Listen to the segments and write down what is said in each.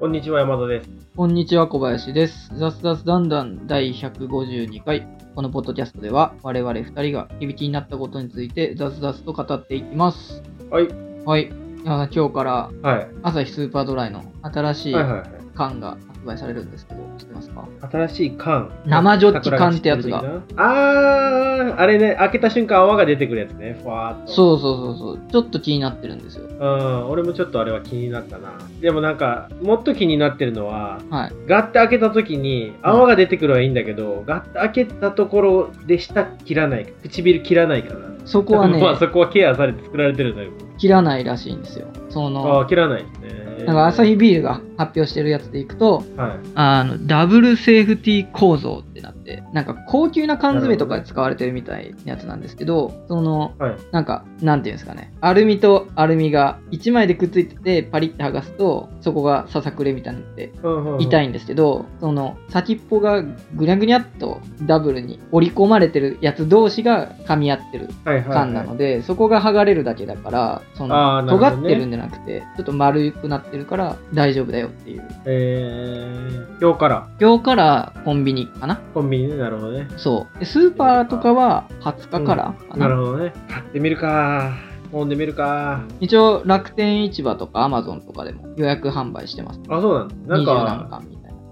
こんにちは、山田です。こんにちは、小林です。雑雑だんだん第152回。このポッドキャストでは、我々2人が響きになったことについて雑々と語っていきます。はい。はい。今日からはい。朝日スーパードライの新しい。缶が発売されるんですけど、知ってますか？新しい缶。生ジョッキ缶ってやつがあー、あれね、開けた瞬間泡が出てくるやつね。ふわーっと。そうそうそうそう。ちょっと気になってるんですよ。うん、俺もちょっとあれは気になったな。でもなんか、もっと気になってるのは、はい。ガッて開けた時に泡が出てくるはいいんだけど、ガッて開けたところで舌切らない、唇切らないから。そこはね、まあそこはケアされて作られてるんだけど。切らないらしいんですよ。そあのあ、、切らないですね。なんかアサヒビールが発表してるやつでいくと、はい。あの、ダブルセーフティー構造ってなって、なんか高級な缶詰とかで使われてるみたいなやつなんですけど、その、はい。なんか、なんていうんですかね、アルミとアルミが1枚でくっついてて、パリッて剥がすと、そこがささくれみたいになって、痛い。いんですけど、その先っぽがぐにゃぐにゃっとダブルに折り込まれてるやつ同士が噛み合ってる。缶なので、そこが剥がれるだけだから、そのねってるんじゃなくて、ちょっと丸くなってるから大丈夫だよっていう。えー、今日から今日からコンビニかな？コンビニね、なるほどね。そう。でスーパーとかは20日からかな。なるほどね。買ってみるか。飲んでみるか。一応楽天市場とかアマゾンとかでも予約販売してます。あ、そうなんだ。なん20何か。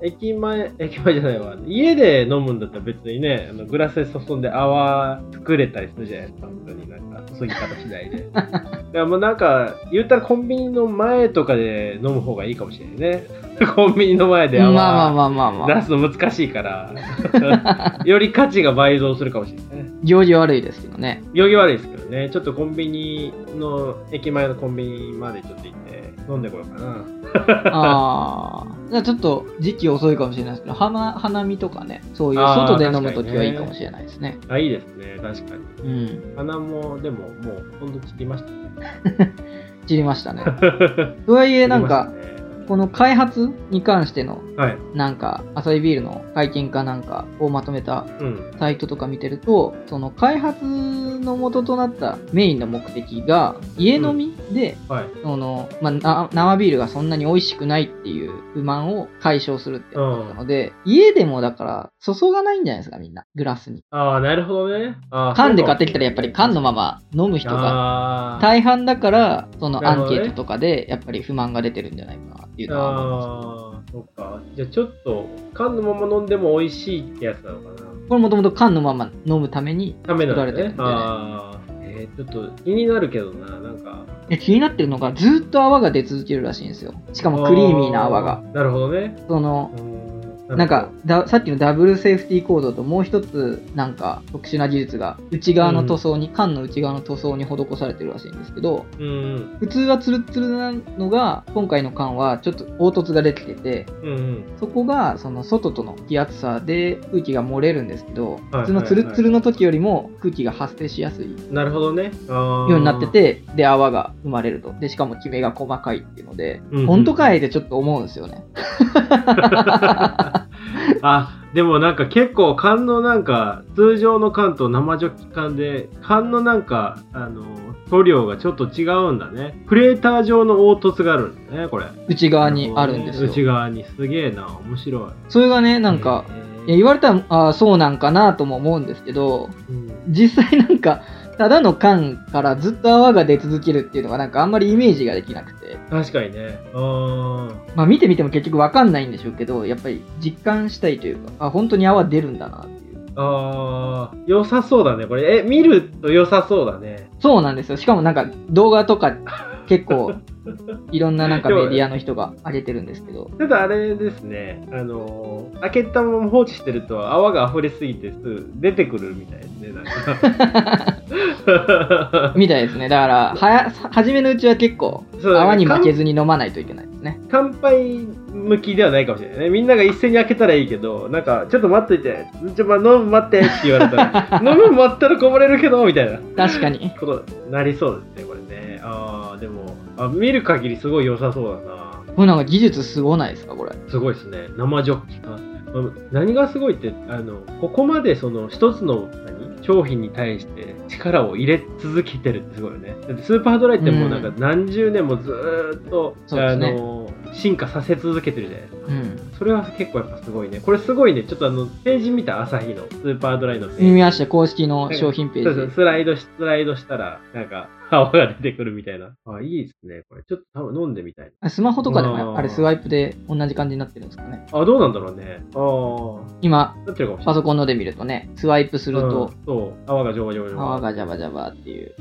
駅前、駅前じゃないわ。家で飲むんだったら別にね、あのグラスで注んで泡作れたりするじゃないですか。本当になんか、注ぎ方次第で。だからもうなんか、言ったらコンビニの前とかで飲む方がいいかもしれないね。コンビニの前でまあ泡まあまあまあまあ。出すの難しいから、より価値が倍増するかもしれないね。行儀悪いですけどね。行儀悪いですけどね、ちょっとコンビニの、駅前のコンビニまでちょっと行って飲んでこようかな。ああ。じゃあちょっと時期遅いかもしれないですけど、花花見とかね、そういう外で飲むときはいいかもしれないですね。あ、いいですね、確かに。うん。花も、でも、もう、ほんと散りましたね。知りましたね。とはいえ、なんか、ねこの開発に関しての、はい。なんか、アサイビールの会見かなんかをまとめたうん。サイトとか見てると、その開発の元となったメインの目的が、家飲みで、はい。その、まあな、生ビールがそんなに美味しくないっていう不満を解消するってやつだったので、家でもだから、注がないんじゃないですか、みんな。グラスに。ああ、なるほどね。あー缶で買ってきたらやっぱり缶のまま飲む人がが大半だから、そのアンケートとかでやっぱり不満が出てるんじゃないかなっていうのは。ああ、そっか。じゃあちょっと、缶のまま飲んでも美味しいってやつなのかな。これもともと缶のまま飲むために作られてるん。で、ね、ああ。えー、ちょっと気になるけどな、なんか。で気になってるのがずっと泡が出続けるらしいんですよ。しかもクリーミーな泡が。なるほどね。そのう、ーんなんか、ださっきのダブルセーフティーコードともう一つなんか特殊な技術が内側の塗装に、缶の内側の塗装に施されてるらしいんですけど、うん。普通はツルッツルなのが、今回の缶はちょっと凹凸が出てきてて、うんうん。そこがその外との気圧差で空気が漏れるんですけど、はい普通のツルッツルの時よりも空気が発生しやすいなるほどね。よようになって、て、で、泡が生まれると。で、しかもキメが細かいっていうので、うんうん本当かいってちょっと思うんですよね。あ、でもなんか結構缶のなんか、通常の缶と生ジョッキ缶で、缶のなんか、あの、塗料がちょっと違うんだね。クレーター状の凹凸があるんだね、これ。内側にあるんですよ。内側に。すげえな、面白い。それがね、なんか、いや言われたら、ああ、そうなんかなとも思うんですけど、うん実際なんか、ただの缶からずっと泡が出続けるっていうのがなんかあんまりイメージができなくて、確かにね。まあ見てみても結局わかんないんでしょうけど、やっぱり実感したいというか、あ、本当に泡出るんだなっていう。あー、良さそうだね、これ。え、見ると良さそうだね。そうなんですよ。しかもなんか動画とか結構 いろんななんかメディアの人が上げてるんですけど、ただあれですね、あのー開けたまま放置してると泡が溢れすぎて出てくるみたいですね、なんか。みたいですね。だから、はや、初めのうちは結構泡に負けずに飲まないといけないですね。乾杯向きではないかもしれないね。みんなが一斉に開けたらいいけど、なんか、ちょっと待っといて、ちょ、ま、飲む待ってって言われたら、飲む待ったらこぼれるけど、みたいな確かに。ことなりそうですね、これね。あー、でも、あ見る限りすごい良さそうだな。これなんか技術すごないですか、これ。すごいですね。生ジョッキ何がすごいって、あの、ここまでその一つの何商品に対して力を入れ続けてるってすごいよね。だってスーパードライってもうなんか何十年もずーっと、あそうですねの、進化させ続けてるじゃないですか。うん。それは結構やっぱすごいね。これすごいね。ちょっとあの、ページ見た朝日のスーパードライのページ。見ました、公式の商品ペそうそうージ。スライドし、スライドしたら、なんか、泡が出てくるみたいな。あ、いいですね。これ、ちょっと多分飲んでみたいあスマホとかでもあれスワイプで同じ感じになってるんですかね。な。あ、どうなんだろうね。あ今、あ、なってるかもしれない。パソコンので見るとね、スワイプするとうん、そう、泡がジョバジョバジョバ。泡がジャバジャバっていう。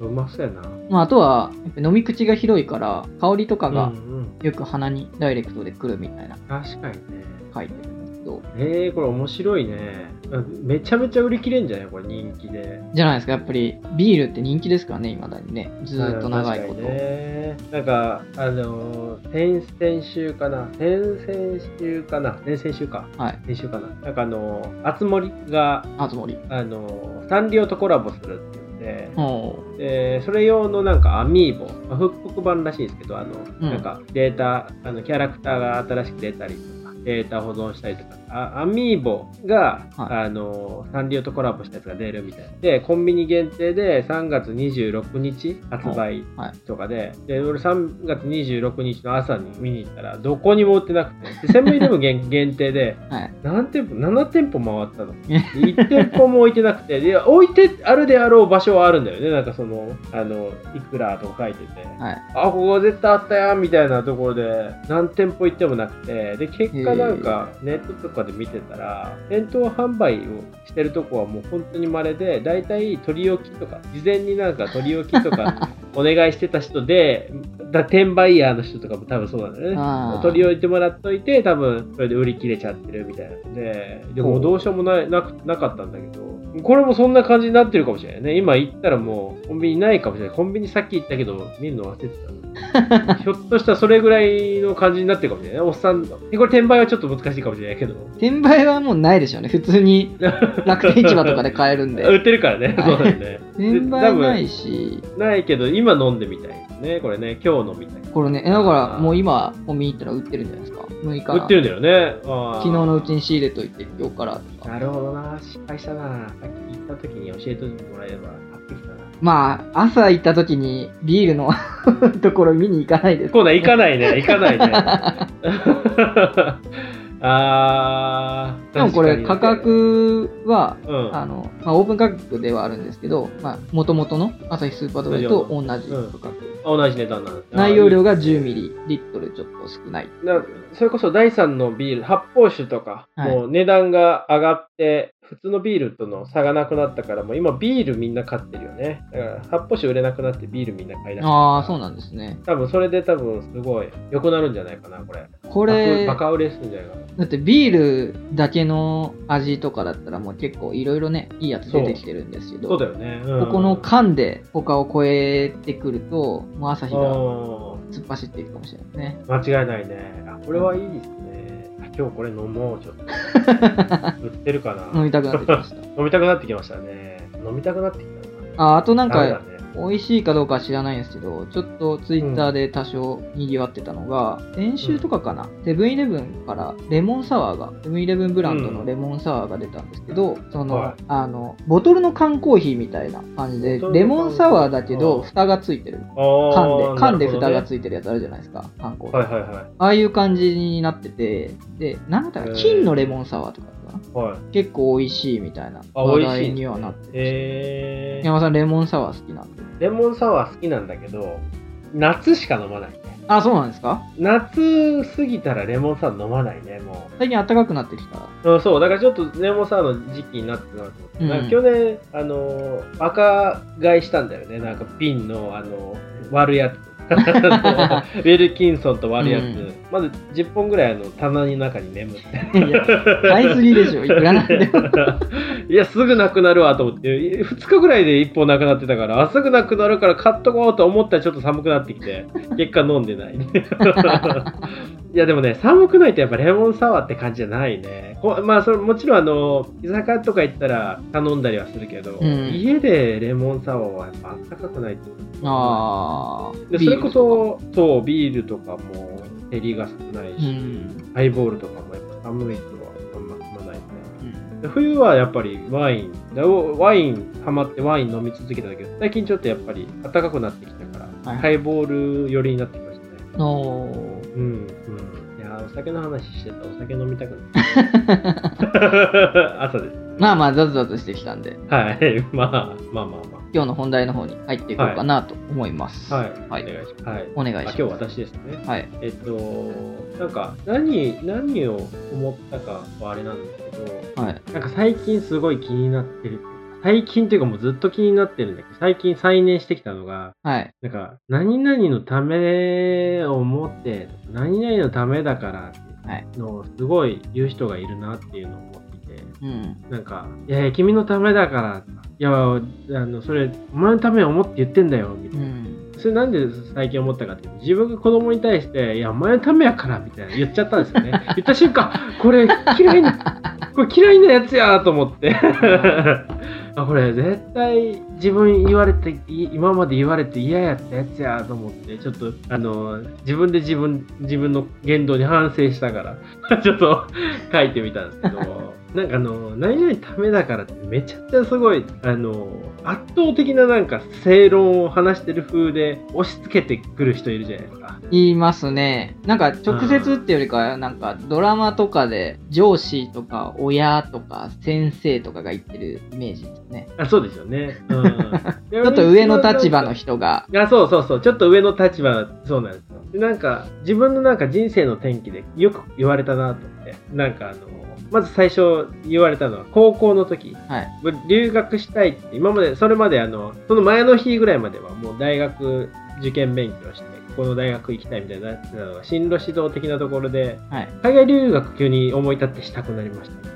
うまそうやな。まあ、あとは、やっぱ飲み口が広いから、香りとかがうんうん、よく鼻にダイレクトで来るみたいな確かにね。書いてるど、えー、これ面白いね。うんめちゃめちゃ売り切れんじゃない？これ人気で。じゃないですか、やっぱりビールって人気ですからね、未だにね。ずーっと長いこと。ね。なんか、あのー、先々週かな？先々週かな？先々週か。はい。先週かな？なんかあのー、あつ森が、あつ森。あのー、サンリオとコラボするって言って、おーでそれ用のなんかアミーボ、まあ、復刻版らしいですけど、あの、うんなんかデータ、あのキャラクターが新しく出たりとか、データ保存したりとか、アミーボが、はいあの、サンリオとコラボしたやつが出るみたいな。で、コンビニ限定で3月26日発売はいとかで、で、俺3月26日の朝に見に行ったら、どこにも売ってなくて、でセブンイレブン限限定で、はい。何店舗 ?7 店舗回ったの。1店舗も置いてなくて、で、置いてあるであろう場所はあるんだよね。なんかその、あの、いくらとか書いてて。はい。あ、ここ絶対あったやんみたいなところで、何店舗行ってもなくて、で、結果なんか、ネットとかで見てたら、店頭販売をしてるとこはもう本当に稀で、だいたい取り置きとか、事前になんか取り置きとか お願いしてた人で、だ転売ヤーの人とかも多分そうなんだよね。取り置いてもらっといて、多分それで売り切れちゃってるみたいなので、でもどうしようもないなくなかったんだけど、これもそんな感じになってるかもしれないね。今行ったらもうコンビニないかもしれない。コンビニさっき行ったけど、見るの忘れてた。ひょっとしたらそれぐらいの感じになってるかもしれない。おっさん、これ転売はちょっと難しいかもしれないけど。転売はもうないでしょうね。普通に 楽天市場とかで買えるんで。売ってるからね。はいそうだよね。転売ないし、ないけど、今飲んでみたいですね。これね、今日飲みたい。これね、えだからもう今、コンビニ行ったら売ってるんじゃないですか。6日。売ってるんだよね。昨日のうちに仕入れといて、今日からとか。なるほどな。失敗したな。さっき行った時に教えてもらえれば。まあ、朝行った時にビールの ところ見に行かないです、コーナー行かないね。行かないね。あー。でもこれ価格は、うん。あの、まあ、オープン価格ではあるんですけど、まあ、元々の朝日スーパードライと同じ価格。同じ値段なんです内容量が10ミリリットルちょっと少ない。なそれこそ第3のビール、発泡酒とか、はいもう値段が上がって、普通のビールとの差がなくなったから、もう今ビールみんな買ってるよね。だから発泡酒売れなくなってビールみんな買い出した。ああ、そうなんですね。多分それで多分すごい良くなるんじゃないかな、これ。これ、バカ売れするんじゃないかな。だってビールだけの味とかだったらもう結構いろいろね、いいやつ出てきてるんですけど、そうだよね。うんここの缶で他を超えてくると、もう朝日がうん突っ走っていくかもしれないね。間違いないね。あ、これはいいですね。あ今日これ飲もう、ちょっと。売ってるかな飲みたくなってきました。飲みたくなってきましたね。飲みたくなってきたな。ああとなんか、ね。美味しいかどうかは知らないんですけど、ちょっとツイッターで多少賑わってたのが、先週とかかな、セブンイレブンからレモンサワーが、セブンイレブンブランドのレモンサワーが出たんですけど、その、はいあの、ボトルの缶コーヒーみたいな感じで、レモンサワーだけど、うん蓋がついてる。缶で、缶で蓋がついてるやつあるじゃないですか、缶コーヒー。はいはいはい。ああいう感じになってて、で、なんだっ金のレモンサワーとかはい。結構美味しいみたいなあ、話。題にはなってる。えー、山田さん、レモンサワー好きなんで。レモンサワー好きなんだけど、夏しか飲まないね。あ、そうなんですか？夏過ぎたらレモンサワー飲まないね、も最近暖かくなってきた。う。うん、そう、だからちょっとレモンサワーの時期になってなと思って、うん去年、あのー、赤買いしたんだよね。なんか瓶の、あのー割るやつ。ウィルキンソンと割るやつ、うんまず10本ぐらいあの棚の中に眠って。いや、買いすぎでしょ、いくらなんでも。いや、すぐなくなるわと思って、2日ぐらいで1本なくなってたから、あすぐなくなるから買っとこうと思ったらちょっと寒くなってきて、結果飲んでない。いや、でもね、寒くないとやっぱレモンサワーって感じじゃないね。こまあ、それもちろんあの、居酒屋とか行ったら頼んだりはするけど、うん家でレモンサワーはやっぱあったかくないと。ああ。でそれこそ、そう、ビールとかも照りが少ないし、うん。ハイボールとかもやっぱ寒いとはあんま飲まないね。うんで冬はやっぱりワインワインハマってワイン飲み続けたけど最近ちょっとやっぱり暖かくなってきたから、はいハイボール寄りになってきましたねのうん、うん。いやー、お酒の話してたらお酒飲みたくなる。朝です。まあまあ、ザズザズしてきたんで、はい。まあ、まあまあま今日の本題の方に入っていこうかなと思います。あ。はい。はいお願いします。はい。お願いします。あ今日私ですね。はい。えっと、なんか、何、何を思ったかはあれなんですけど、はい。なんか最近すごい気になってる。最近っていうかもうずっと気になってるんだけど、最近再燃してきたのが、はい。なんか、何々のためを思って、何々のためだからっていうのをすごい言う人がいるなっていうのを思うん。なんか、いやいや、君のためだから、いや、あの、それ、お前のためを思って言ってんだよ、みたいな。うん。それなんで最近思ったかっていうと、自分が子供に対して、いや、お前のためやから、みたいな言っちゃったんですよね。言った瞬間、これ嫌いな、これ嫌いなやつやと思って。あこれ絶対自分言われてい今まで言われて嫌やったやつやと思ってちょっとあの自分で自分自分の言動に反省したからちょっと書いてみたんですけどなんかあの何々ためだからってめちゃくちゃすごいあの圧倒的ななんか正論を話してる風で押し付けてくる人いるじゃないですか。言いますね。なんか直接っていうよりかは、なんかドラマとかで上司とか親とか先生とかが言ってるイメージですね。あそうですよね。うん、ちょっと上の立場の人が。あそうそうそう、ちょっと上の立場、そうなんですよ。でなんか、自分のなんか人生の転機でよく言われたなとなんかあの、まず最初言われたのは、高校の時、はい。留学したいって、今まで、それまであの、その前の日ぐらいまではもう大学受験勉強して、この大学行きたいみたいななってたのが、進路指導的なところで、はい。海外留学急に思い立ってしたくなりましたって言ったら、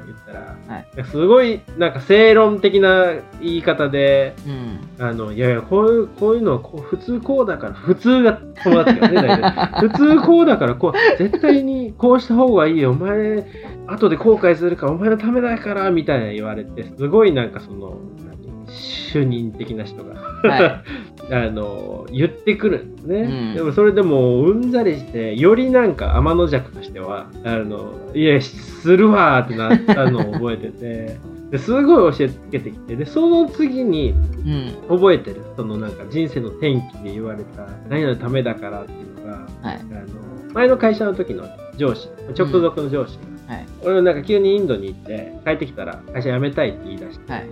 はい。すごいなんか正論的な言い方で、うん。あの、いやいや、こういう、こういうのはこう普通こうだから、普通が友達がね、大体。普通こうだから、こう、絶対にこうした方がいいよ、お前、後で後悔するから、お前のためだから、みたいな言われて、すごいなんかその、何主任的な人が、は あの、言ってくるんですね。うんでもそれでもう、うんざりして、よりなんか天の弱としては、あの、いや、するわーってなったのを覚えてて、ですごい教えつけてきて、で、その次に、うん。覚えてるそのなんか人生の転機で言われた何々のためだからっていうのが、はい。あの前の会社の時の上司直属の上司が、はい。俺なんか急にインドに行って帰ってきたら会社辞めたいって言い出してはい。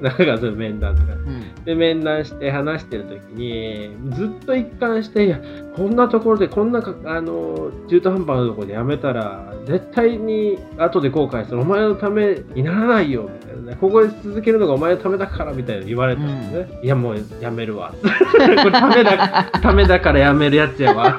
なんかそういう面談とか。うん。で面談して話してる時にずっと一貫していやこんなところでこんなかあの中途半端なところで辞めたら絶対に後で後悔する。お前のためにならないよみたいな。ねここで続けるのがお前のためだからみたいな言われたんですね、いやもうやめるわ。これためだためだからやめるやつやわ。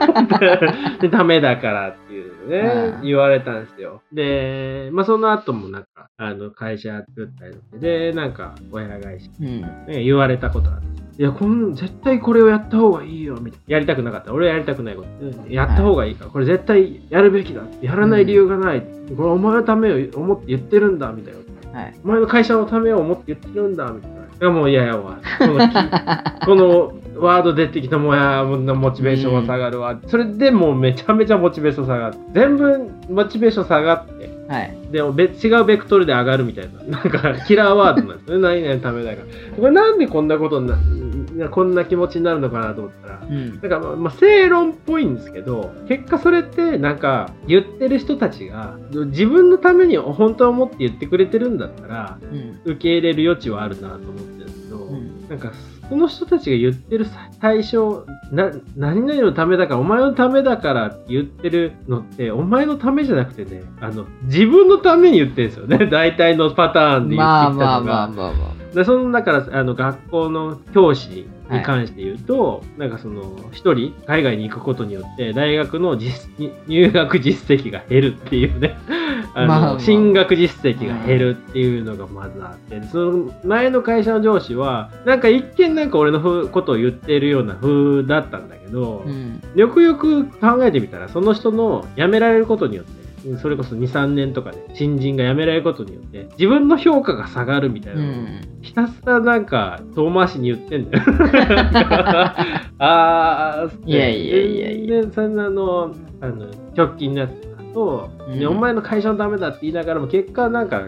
でためだからっていう。のね、うん言われたんですよでまあその後もなんかあの会社作ったりとかでなんか親返しうん。ね、言われたことあるいや、こん絶対これをやった方がいいよ、みたいな。やりたくなかった。俺はやりたくないこと。うんやった方がいいから、これ絶対やるべきだ。やらない理由がない。これお前のためを思って言ってるんだ、みたいな。はい。お前の会社のためを思って言ってるんだ、みたいな。いや、もう嫌やわ。このき このワード出てきたもや、モチベーションは下がるわ。それでもうめちゃめちゃモチベーション下がって。全部モチベーション下がって。はい。でも別違うベクトルで上がるみたいな、なんかキラーワードなんです。何々のためだから。これなんでこんなことにな、こんな気持ちになるのかなと思ったら、うん。なんかまあ、まあ、正論っぽいんですけど、結果それってなんか言ってる人たちが自分のために本当は思って言ってくれてるんだったら、うん。受け入れる余地はあるなと思ってるんですけど、うん。なんかその人たちが言ってる対象な何々のためだからお前のためだからって言ってるのってお前のためじゃなくてねあの自分のために言ってるんですよね。大体のパターンで言ってきたまあのが、まあまあまあ。までそのだからあの学校の教師に関して言うと、なんかその一人海外に行くことによって大学の実入学実績が減るっていうね あの、まあまあ進学実績が減るっていうのがまずあって、その前の会社の上司はなんか一見なんか俺のふことを言っているような風だったんだけど、あ。うん。よくよく考えてみたらその人の辞められることによってそれこそ23年とかで新人が辞められることによって自分の評価が下がるみたいうなのをん。ひたすらなんか遠回しに言ってんだよ。あーいやいやいやいや。で、そんなの、あの、直近のやつだと、うんねお前の会社のためだって言いながらも、結果なんか、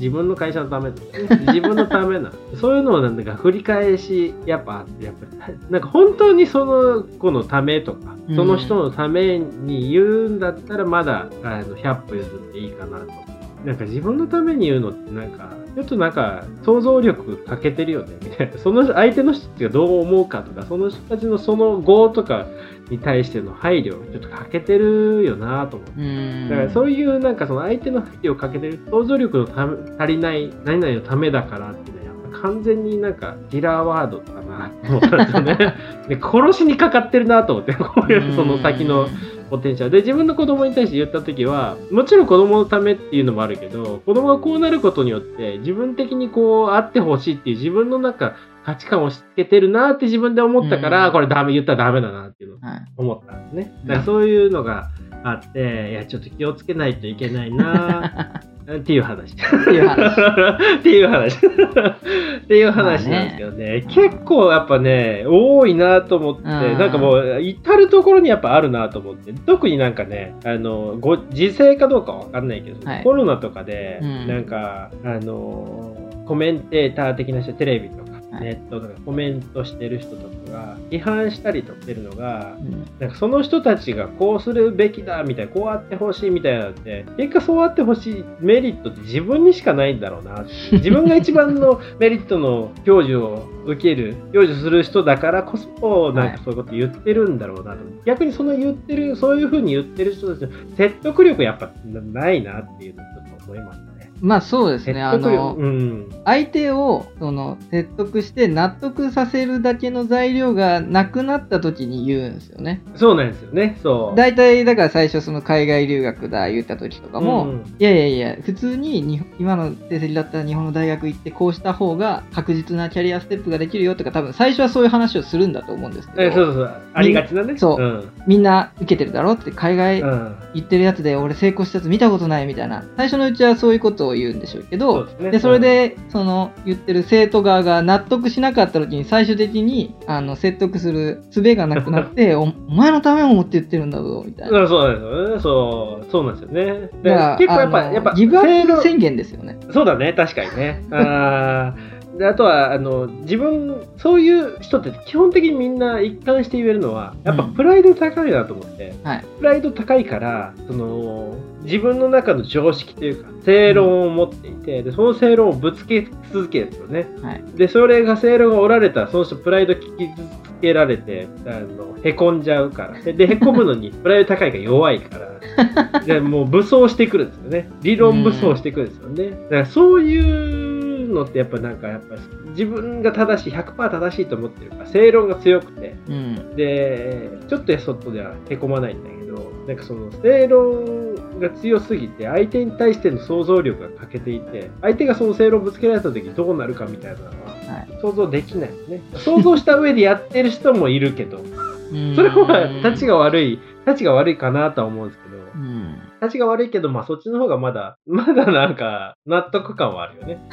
自分の会社のため自分のためな。そういうのをなんか振り返しやっぱやっぱり なんか本当にその子のためとかうん。その人のために言うんだったらまだあの100歩譲っていいかなとなんか自分のために言うのってなんかちょっとなんか想像力欠けてるよねみたいなその相手の人たちがどう思うかとかその人たちのその業とかに対しての配慮ちょっと欠けてるよなと思って。うんだからそういうなんかその相手の配慮をかけてる想像力のため足りない何々のためだからっていうのはやっぱ完全になんかキラーワードだなと思ったんですよね。で殺しにかかってるなと思ってこういうその先のポテンシャル。で自分の子供に対して言った時はもちろん子供のためっていうのもあるけど子供がこうなることによって自分的にこうあってほしいっていう自分の中価値観を押し付けてるなって自分で思ったから、うん。これダメ言ったらダメだなっていうのをはい。思ったんですね。だからそういうのがあって、いや、ちょっと気をつけないといけないな っていう話。っていう話っていう話。っていう話なんですけどね。結構やっぱね、多いなと思って、なんかもう、至るところにやっぱあるなと思って、特になんかね、あの、ご時勢かどうかわかんないけど、はいコロナとかで、うんなんか、あの、コメンテーター的な人、テレビとか、はいネットとかコメントしてる人とかが批判したりとかしてるのが、うんなんかその人たちがこうするべきだみたいな、こうあってほしいみたいなのって、結果そうあってほしいメリットって自分にしかないんだろうな。自分が一番のメリットの享受を受ける、享受する人だからこそ、なんかそういうこと言ってるんだろうなと。逆にその言ってる、そういうふうに言ってる人たちの説得力やっぱないなっていうのをちょっと思いましたね。まあそうですね、あの、うん。相手をその説得して納得させるだけの材料がなくなった時に言うんですよね。そうなんですよね。そう。大体だから最初その海外留学だ言った時とかも、うんいやいやいや普通にに今の成績だったら日本の大学行ってこうした方が確実なキャリアステップができるよとか多分最初はそういう話をするんだと思うんですけどえそうそうそう。ありがちなね。そううん。みんな受けてるだろって海外うん。行ってるやつで俺成功したやつ見たことないみたいな最初のうちはそういうことを言うんでしょうけどそうですねでそれでその言ってる生徒側が納得しなかった時に最終的にあの説得する術がなくなって おお前のためを思って言ってるんだぞみたいな。うんそうなんですよね。そう、そうなんですよね。でだから結構やっぱ、やっぱ、ギブアップ宣言ですよね。そうだね、確かにね。あーであとはあの自分そういう人って基本的にみんな一貫して言えるのはやっぱうん。プライド高いなと思って、はい。プライド高いからその自分の中の常識というか正論を持っていて、でその正論をぶつけ続けるんですよね。はい。でそれが正論が折られたらその人プライド傷つけられてあのへこんじゃうから。ででへこむのに プライド高いから弱いから。でもう武装してくるんですよね。理論武装してくるんですよね。だからそういうのってやっぱなんかやっぱ自分が正しい100%正しいと思ってるから正論が強くてうん。でちょっとやそっとではへこまないんだけどなんかその正論が強すぎて相手に対しての想像力が欠けていて相手がその正論をぶつけられた時どうなるかみたいなのははい。想像できないですね想像した上でやってる人もいるけど うんそれは立ちが悪い立ちが悪いかなとは思うんですけどうん。立ちが悪いけどまあそっちの方がまだ まだなんか納得感はあるよね。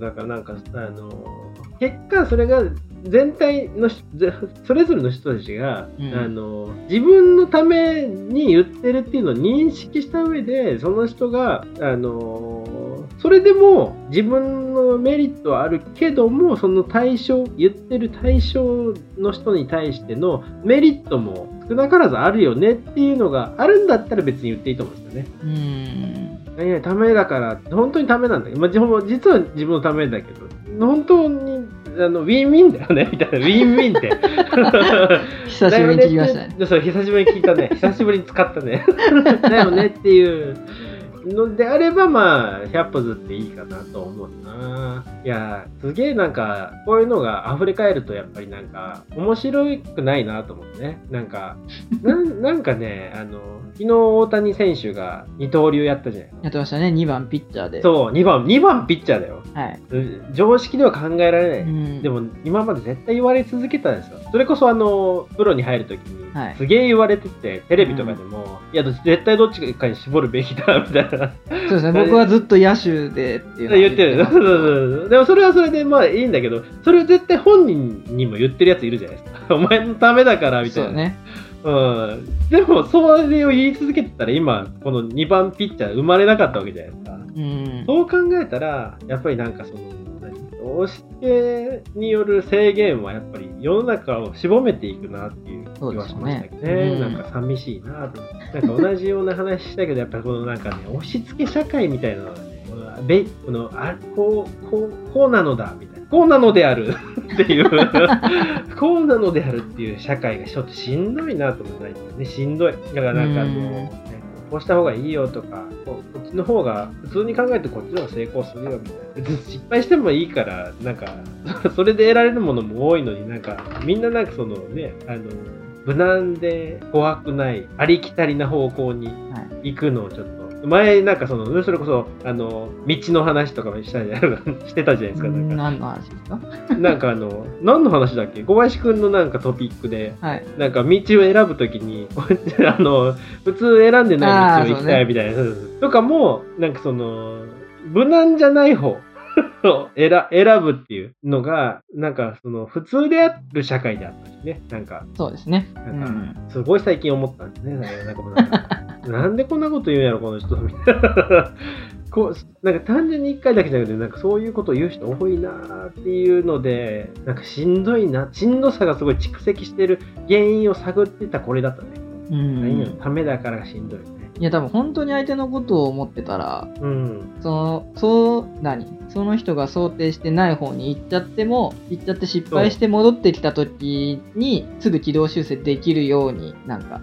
だからなんかあの結果それが全体のそれぞれの人たちが、うん。あの自分のために言ってるっていうのを認識した上でその人があのそれでも自分のメリットはあるけどもその対象言ってる対象の人に対してのメリットも少なからずあるよねっていうのがあるんだったら別に言っていいと思うんですよね。うん。何々ためだから、本当にためなんだけど、まあ、自分実は自分のためだけど、本当にあのウィンウィンだよね、みたいな、ウィンウィンって。久しぶりに聞きましたね。ね。そう、久しぶりに聞いたね。久しぶりに使ったね。だよねっていうのであれば、まあ、100歩ずっていいかなと思うな。いや、すげえなんか、こういうのが溢れ返ると、やっぱりなんか、面白くないなと思ってね。なんか、なんなんかね、あの、昨日大谷選手が二刀流やったじゃないやってましたね、2番ピッチャーで。そう、2番、2番ピッチャーだよ。はい。常識では考えられない。うんでも今まで絶対言われ続けたんですよ。それこそあの、プロに入るときにはい、すげえ言われてて、テレビとかでも、いや、絶対どっちかに絞るべきだ、みたいな。そうですね、僕はずっと野手でっていう言ってる。そうそうそうでもそれはそれでまあいいんだけど、それを絶対本人にも言ってるやついるじゃないですか。お前のためだから、みたいな。そうね。うん。でも、それを言い続けてたら、今、この2番ピッチャー生まれなかったわけじゃないですか。うん。そう考えたら、やっぱりなんかその、何押し付けによる制限はやっぱり世の中を絞めていくなっていう気はしましたけどね。ねなんか寂しいなと。なんか同じような話したけど、やっぱりこのなんかね、押し付け社会みたいなのはね、このべこのあこう、こう、こうなのだみたいな。こうなのであるっていう、こうなのであるっていう社会がちょっとしんどいなと思ったんですね。しんどい。だからなんかあの、こうした方がいいよとか、こっちの方が、普通に考えてこっちの方が成功するよみたいな。別に失敗してもいいから、なんか、それで得られるものも多いのになんか、みんななんかそのね、あの、無難で怖くない、ありきたりな方向にはい。行くのをちょっと、前なんかその、それこそ、あの、道の話とかもしたじゃ してたじゃないですか。なんか、何の話ですか？なんかあの、何の話だっけ？小林くんのなんかトピックで、はい。なんか道を選ぶときに、あの、普通選んでない道を行きたいみたいな、そうそうそうとかも、なんかその、無難じゃない方 を選選ぶっていうのが、なんかその、普通である社会であったしね。なんか、そうですね。うなんか、ん。すごい最近思ったんですね。なんかなんかなんでこんなこと言うんやろ、この人。みたいな。こうなんか単純に一回だけじゃなくて、なんかそういうことを言う人多いなーっていうので、なんかしんどいな、しんどさがすごい蓄積してる原因を探ってたこれだったね。う何のん。ためだからがしんどい。いや、多分本当に相手のことを思ってたら、うん。その、そう、何？その人が想定してない方に行っちゃっても、行っちゃって失敗して戻ってきた時に、すぐ軌道修正できるように、なんか。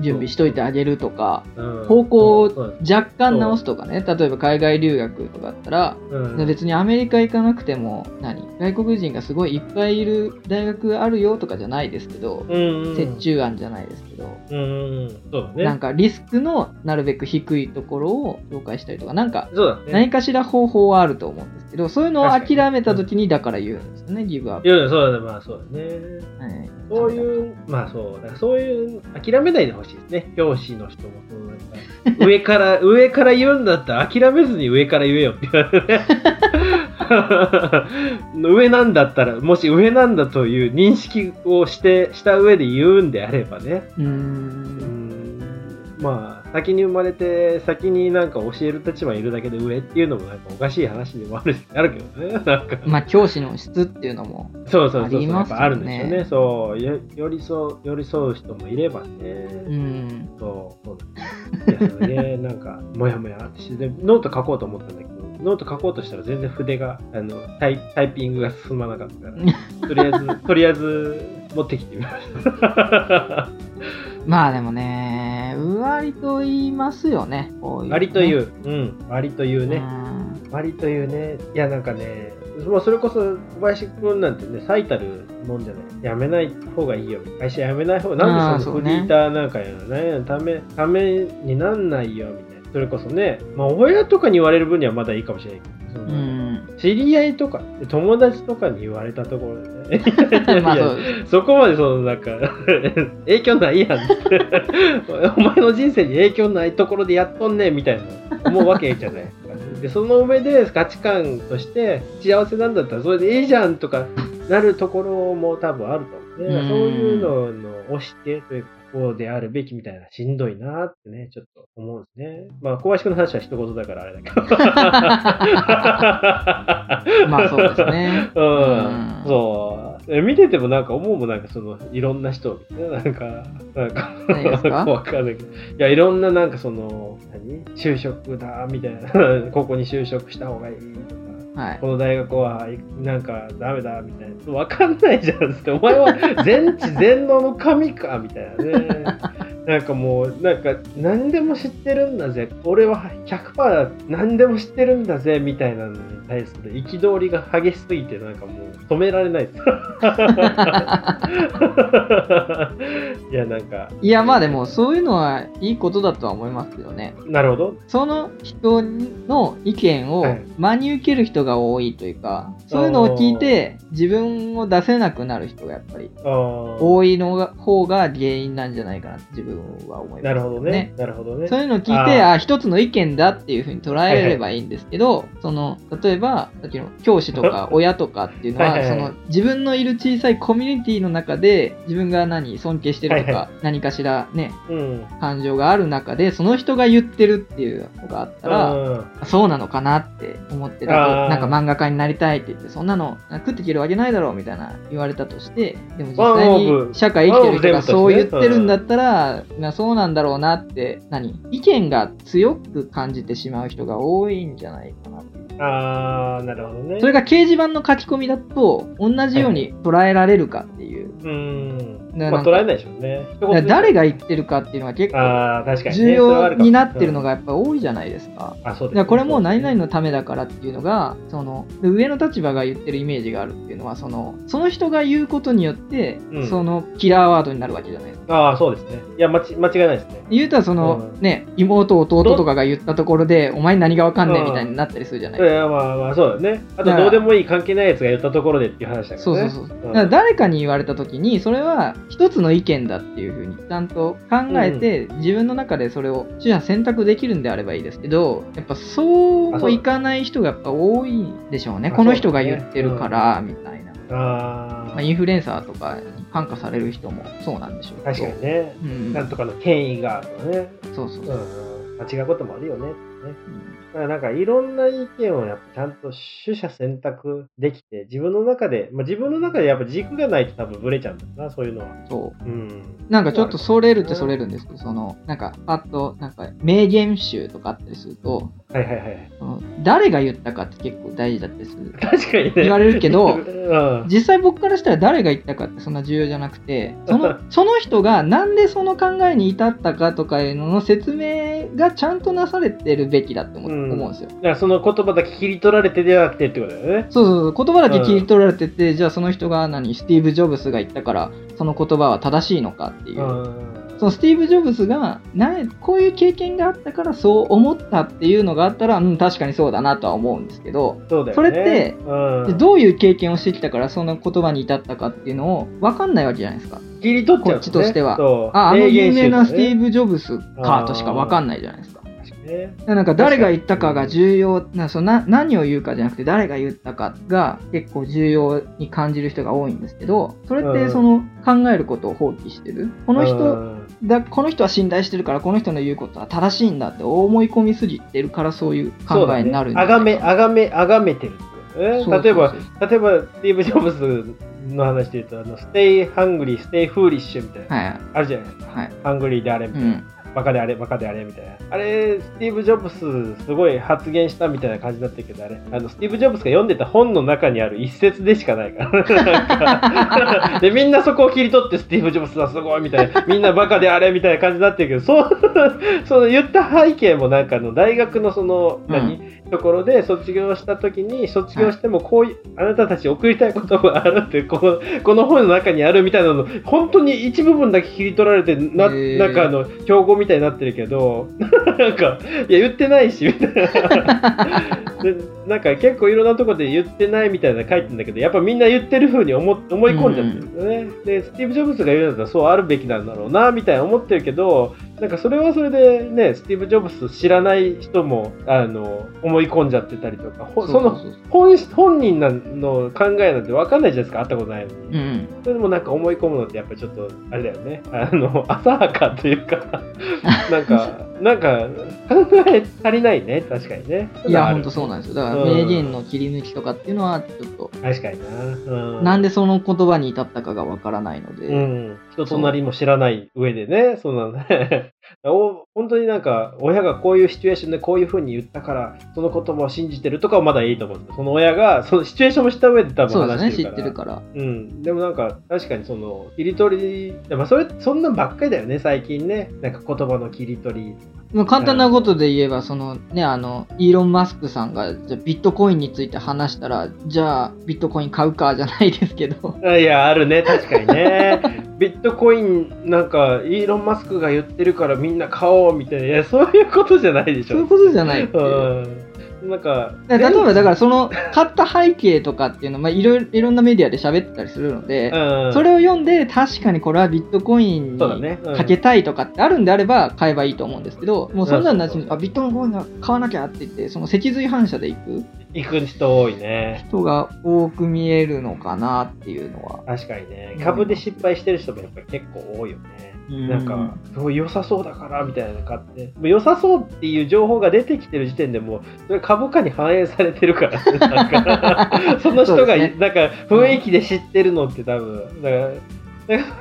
準備しといてあげるとか、うん方向を若干直すとかね、例えば海外留学とかだったら、うん別にアメリカ行かなくても、何？外国人がすごいいっぱいいる大学あるよとかじゃないですけど。折衷案じゃないですけど。なんかリスクのなるべく低いところを紹介したりとか、なんか。何かしら方法はあると思うんですけど、そういうのを諦めた時にだから言うんですよね、ギブアップ。いや、そうだね。まあそうだね。はいそういう、まあそう、だそういう、諦めないでほしいですね。教師の人も。上から、上から言うんだったら諦めずに上から言えよって言われてね。上なんだったら、もし上なんだという認識をして、した上で言うんであればね。うんまあ、先に生まれて、先になんか教える立場にいるだけで上っていうのもなんかおかしい話でもあるあるけどね。なんか。まあ、教師の質っていうのも、そうそうそうそう、ありますよねやっぱあるんでしょうね。そう、よ寄り添う、寄り添う人もいればね。うん。そう、そうだね。いや、それで、なんか、もやもやってして、でノート書こうと思ったんだけど、ノート書こうとしたら全然筆が、あの、タイタイピングが進まなかったから、とりあえず、とりあえず、持ってきてみました。まあでもね、割と言いますよね、こういう、ね。割と言う。うん、割と言うね。うん割と言うね。いや、なんかね、もうそれこそ小林くんなんてね、最たるもんじゃない。やめない方がいいよ。会社辞めない方が、なんでそのフリーターなんかやの？ね、ため、ためになんないよ、みたいな。それこそね、まあ親とかに言われる分にはまだいいかもしれないけど、そのうん。知り合いとか、友達とかに言われたところでね。そこまでそのなんか 影響ないやん。お前の人生に影響ないところでやっとんねんみたいな思うわけじゃない。ですかでその上で価値観として幸せなんだったらそれでいいじゃんとかなるところも多分あると思う。ねうん。そういうのの押してというかこうであるべきみたいなしんどいなってねちょっと思うんですねまあ小林君の話は一言だからあれだけど まあそうですね。うんうんそう。え見ててもなんか思うもんなんかそのいろんな人なんか、なんか？わかんないけど。いや、いろんななんかその、何？就職だ、みたいな。ここに就職した方がいいとか。はい。この大学はなんかダメだみたいな。分かんないじゃんっつって。お前は全知全能の神かみたいなね。なんかもう、なんか何でも知ってるんだぜ。俺は100%何でも知ってるんだぜみたいなのに対する憤りが激しすぎてなんかもう止められないです。いや、なんか、いやまあでもそういうのはいいことだとは思いますけどね。なるほど。その人の意見をはい真に受ける人が多いというか、そういうのを聞いて自分を出せなくなる人がやっぱり多いのが方が原因なんじゃないかなって自分分は思います、なるほどね。なるほどね。そういうのを聞いて、あー。あ一つの意見だっていうふうに捉えればいいんですけど、その、例えば、さっきの教師とか 親とかっていうのは、はいはいはい。その、自分のいる小さいコミュニティの中で、自分が何、尊敬してるとか、はいは何かしらね、うん。感情がある中で、その人が言ってるっていうのがあったら、うん。そうなのかなって思ってたと、なんか漫画家になりたいって言って、そんなの食っていけるわけないだろうみたいな言われたとして、でも実際に社会生きてる人がそう言ってるんだったら、まあそうなんだろうなって、何？意見が強く感じてしまう人が多いんじゃないかな。あー、なるほどね。それが掲示板の書き込みだと、同じように捉えられるかっていう。うん。まあ、捉えないでしょうね。誰がが言ってるかっていうのは結構。重要になってるのが。がやっぱ多いじゃないですか。うんあ、そうですこれも何々のためだからっていうのがそので上の立場が言ってるイメージがあるっていうのはそのその人が言うことによって、うんそのキラーワードになるわけじゃないですか。ああ、そうですね。いや、間ち間違いないですね。言うたらその、うんね妹弟とかが言ったところでお前何がわかんねえみたいになったりするじゃないいですか。や、まあまあ、そうだね。あと、どうでもいい関係ないやつが言ったところでっていう話だからね。そうそうそう。んだから誰かに言われた時にそれは一つの意見だっていうふうにちゃんと考えて、自分の中でそれを選択できるんであればいいですけどやっぱそういかない人がやっぱ多いでしょうねあこの人が言ってるからみたいな。あまあ、インフルエンサーとかに感化される人もそうなんでしょうあ、けど確かにね。うん、なんとかの権威がとかね。そうそうそう、うん。間違うこともあるよね。ねうんだからなんかいろんな意見をやっぱちゃんと取捨選択できて、自分の中で、まあ、自分の中でやっぱ軸がないと多分ブレちゃうんだよな、そういうのは。そううん。なんかちょっとそれるってそれるんですけど、その、なんか、パッと、なんか、名言集とかあったりすると、はいはいはい。誰が言ったかって結構大事だったりする。確かにね。言われるけど うん。実際僕からしたら誰が言ったかってそんな重要じゃなくて、その、その人がなんでその考えに至ったかとかいうのの説明がちゃんとなされてるべきだって思,、うん思うんですよ。だからその言葉だけ切り取られてではなくてってことだよね。そうそうそう、言葉だけ切り取られてて、じゃあその人が何、スティーブ・ジョブスが言ったから、その言葉は正しいのかっていう。うん。そのスティーブ・ジョブズがなこういう経験があったからそう思ったっていうのがあったら、うん、確かにそうだなとは思うんですけど、そうだよね。それってうん、でどういう経験をしてきたからその言葉に至ったかっていうのを分かんないわけじゃないですか。切り取っちゃう、ね、こっちとしてはあ、あの有名なスティーブ。ブ・ジョブスかとしか分かんないじゃないですか。ね。なんか誰が言ったかが重要なそのな何を言うかじゃなくて誰が言ったかが結構重要に感じる人が多いんですけどそれってその考えることを放棄してる。この人うん。だこの人は信頼してるからこの人の言うことは正しいんだって思い込みすぎてるからそういう考えになるんじゃないかあがめ、あがめ、あがめてるってことね。そうそうそう例えば、例えば、スティーブ・ジョブズの話で言うと、あの、 Stay hungry, stay foolish みたいな、はいあるじゃないですか。はい。ハングリーであれみたいな。うんバカであれ、バカであれみたいな。あれ、スティーブ・ジョブス、すごい発言したみたいな感じだったけど、あれ、あの、スティーブ・ジョブスが読んでた本の中にある一節でしかないから。で、みんなそこを切り取って、スティーブ・ジョブスはすごいみたいな、みんなバカであれみたいな感じになってるけど、そう、その言った背景もなんかあの、大学のその、うん、ところで卒業した時に、卒業してもこういう、あなたたち送りたいことがあるって、こここの本の中にあるみたいなの、本当に一部分だけ切り取られて、な、なんかあの、標語みたいになってるけど、なんか、いや、言ってないし、みたいな。でなんか結構いろんなところで言ってないみたいなの書いてるんだけど、やっぱみんな言ってる風に思思い込んじゃってるんですよね。で、スティーブ・ジョブズが言うんだったらそうあるべきなんだろうな、みたいな思ってるけど、なんかそれはそれでね、スティーブ・ジョブズ知らない人も、あの、思い込んじゃってたりとか、ほその本本人なの考えなんて分かんないじゃないですか、会ったことないのに。うんそれでもなんか思い込むのってやっぱりちょっとあれだよね。あの、浅はかというか、なんか、なんか考え足りないね、確かにね。いや本当そうなんですよだからうん名言の切り抜きとかっていうのはちょっと、確かにな。うん。なんでその言葉に至ったかがわからないので、うん。人となりも知らない上でね、そうなのね。お本当になんか、親がこういうシチュエーションでこういう風に言ったから、その言葉を信じてるとかはまだいいと思うんで。その親が、そのシチュエーションも知った上で多分そうですね知っ話してるから。てるからうん、でもなんか確かにその切り取り、でもそれそんなんばっかりだよね最近ねなんか言葉の切り取り。まあ簡単なことで言えば、そのね、あの、イーロン・マスクさんが、じゃあビットコインについて話したら、じゃあ、ビットコイン買うかじゃないですけど、あいやあるね確かにね。ビットコインなんかイーロン・マスクが言ってるからみんな買おうみたいないやそういうことじゃないでしょ。そういうことじゃないっていう。うんなんか、で例えばだからその買った背景とかっていうのは、まあ、いろいろんなメディアで喋ってたりするので、うん、それを読んで確かにこれはビットコインにかけたいとかってあるんであれば買えばいいと思うんですけど、もうそんなんなしに、あ、ビットコインが買わなきゃって言って、その脊髄反射で行く行く人多いね。人が多く見えるのかなっていうのは。確かにね。株で失敗してる人もやっぱり結構多いよね。なんか、すごい良さそうだからみたいなの買って、もう良さそうっていう情報が出てきてる時点でもう、それ株価に反映されてるからね、かその人が、なんか雰囲気で知ってるのって多分、だから、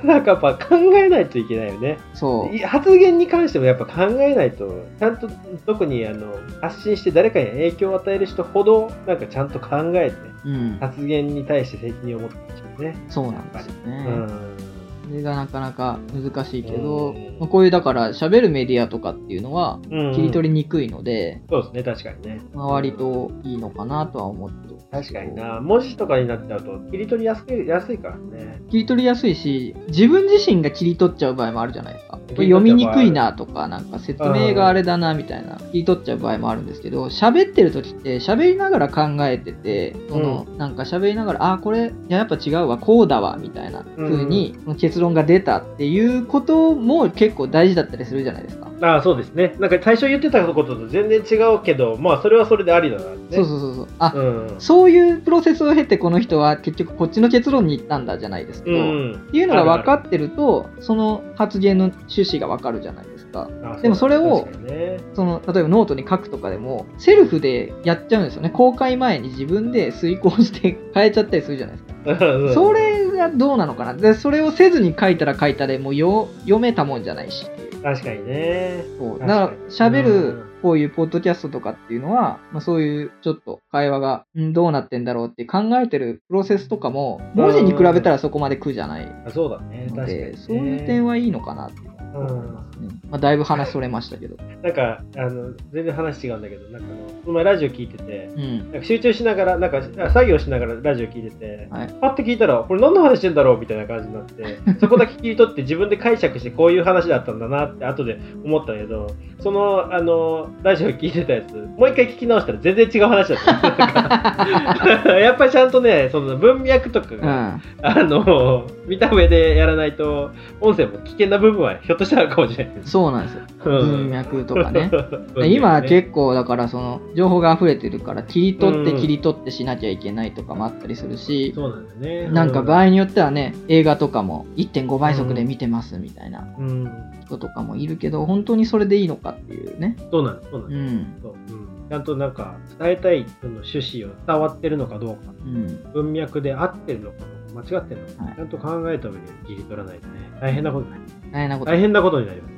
なんかやっぱ考えないといけないよね。そう。い発言に関してもやっぱ考えないと、ちゃんと特にあの発信して誰かに影響を与える人ほど、なんかちゃんと考えて、うん。発言に対して責任を持ってほしいよね。そうなんですよね。うん。それがなかなか難しいけど、うん。まあこういうだから喋るメディアとかっていうのはうん。切り取りにくいので、そうですね、確かにね。まあ、割といいのかなとは思ってる確かにな。文字とかになっちゃうと、切り取りやすい安いからね。切り取りやすいし、自分自身が切り取っちゃう場合もあるじゃないですか。読みにくいなとか、なんか説明があれだなみたいな、切り取っちゃう場合もあるんですけど、喋ってる時って喋りながら考えてて、その、なんか喋りながら、あ、これ、いややっぱ違うわ、こうだわ、みたいな風に、結論が出たっていうことも結構大事だったりするじゃないですか。ああ、そうですね。なんか最初言ってたことと全然違うけど、まあそれはそれでありだなってね。そうそうそうそう。あ、うん。そういうプロセスを経てこの人は結局こっちの結論に行ったんだじゃないですけど、うん。っていうのが分かってると、その発言の趣旨が分かるじゃないですか。あでもそれをねその例えばノートに書くとかでも、セルフでやっちゃうんですよね。公開前に自分で推敲して変えちゃったりするじゃないですか。うんそれがどうなのかな？で、それをせずに書いたら書いたでもうよ読めたもんじゃないし。確かにね。そう。だから、喋うんる、こういうポッドキャストとかっていうのは、まあ、そういうちょっと会話が、んどうなってんだろうって考えてるプロセスとかも、文字に比べたらそこまで苦じゃないあそうだね。確かに、ね。そういう点はいいのかなって思いますね。まあ、だいぶ話それましたけど。なんか、あの、全然話違うんだけど、なんかあの、この前ラジオ聞いてて、うん。なんか集中しながら、なんかあ作業しながらラジオ聞いてて、はいパッて聞いたら、これ何の話してんだろうみたいな感じになって、そこだけ切り取って自分で解釈してこういう話だったんだなって後で思ったけど、その、あの、ラジオ聞いてたやつ、もう一回聞き直したら全然違う話だった。やっぱりちゃんとね、その文脈とかうが、ん。あの、見た目でやらないと、音声も危険な部分はひょっとしたらかもしれないそうなんですよ。うん文脈とかね。今ね結構だからその情報が溢れてるから切り取ってうん切り取ってしなきゃいけないとかもあったりするし、そうなんだよね。なんか場合によってはね映画とかも1.5倍速で見てますみたいなうん、人とかもいるけど本当にそれでいいのかっていうね。そうなんです、そうなんう。ん。そううんちゃんとなんか伝えたいその趣旨を伝わってるのかどうか、うん。文脈で合ってるのか間違ってるの？か、はいちゃんと考えた上で切り取らないとね、大変なこと大変なこと。大変なことになりま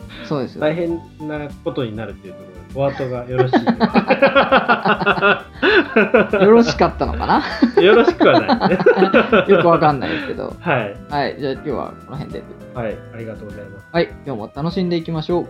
す。うんそうですよ。大変なことになるっていうところ、お後がよろしいよ ろしかったのかな？よよろしくはないね。よくわかんないですけど。はい。はい。じゃあ今日はこの辺で。はい。ありがとうございます。はい。今日も楽しんでいきましょう。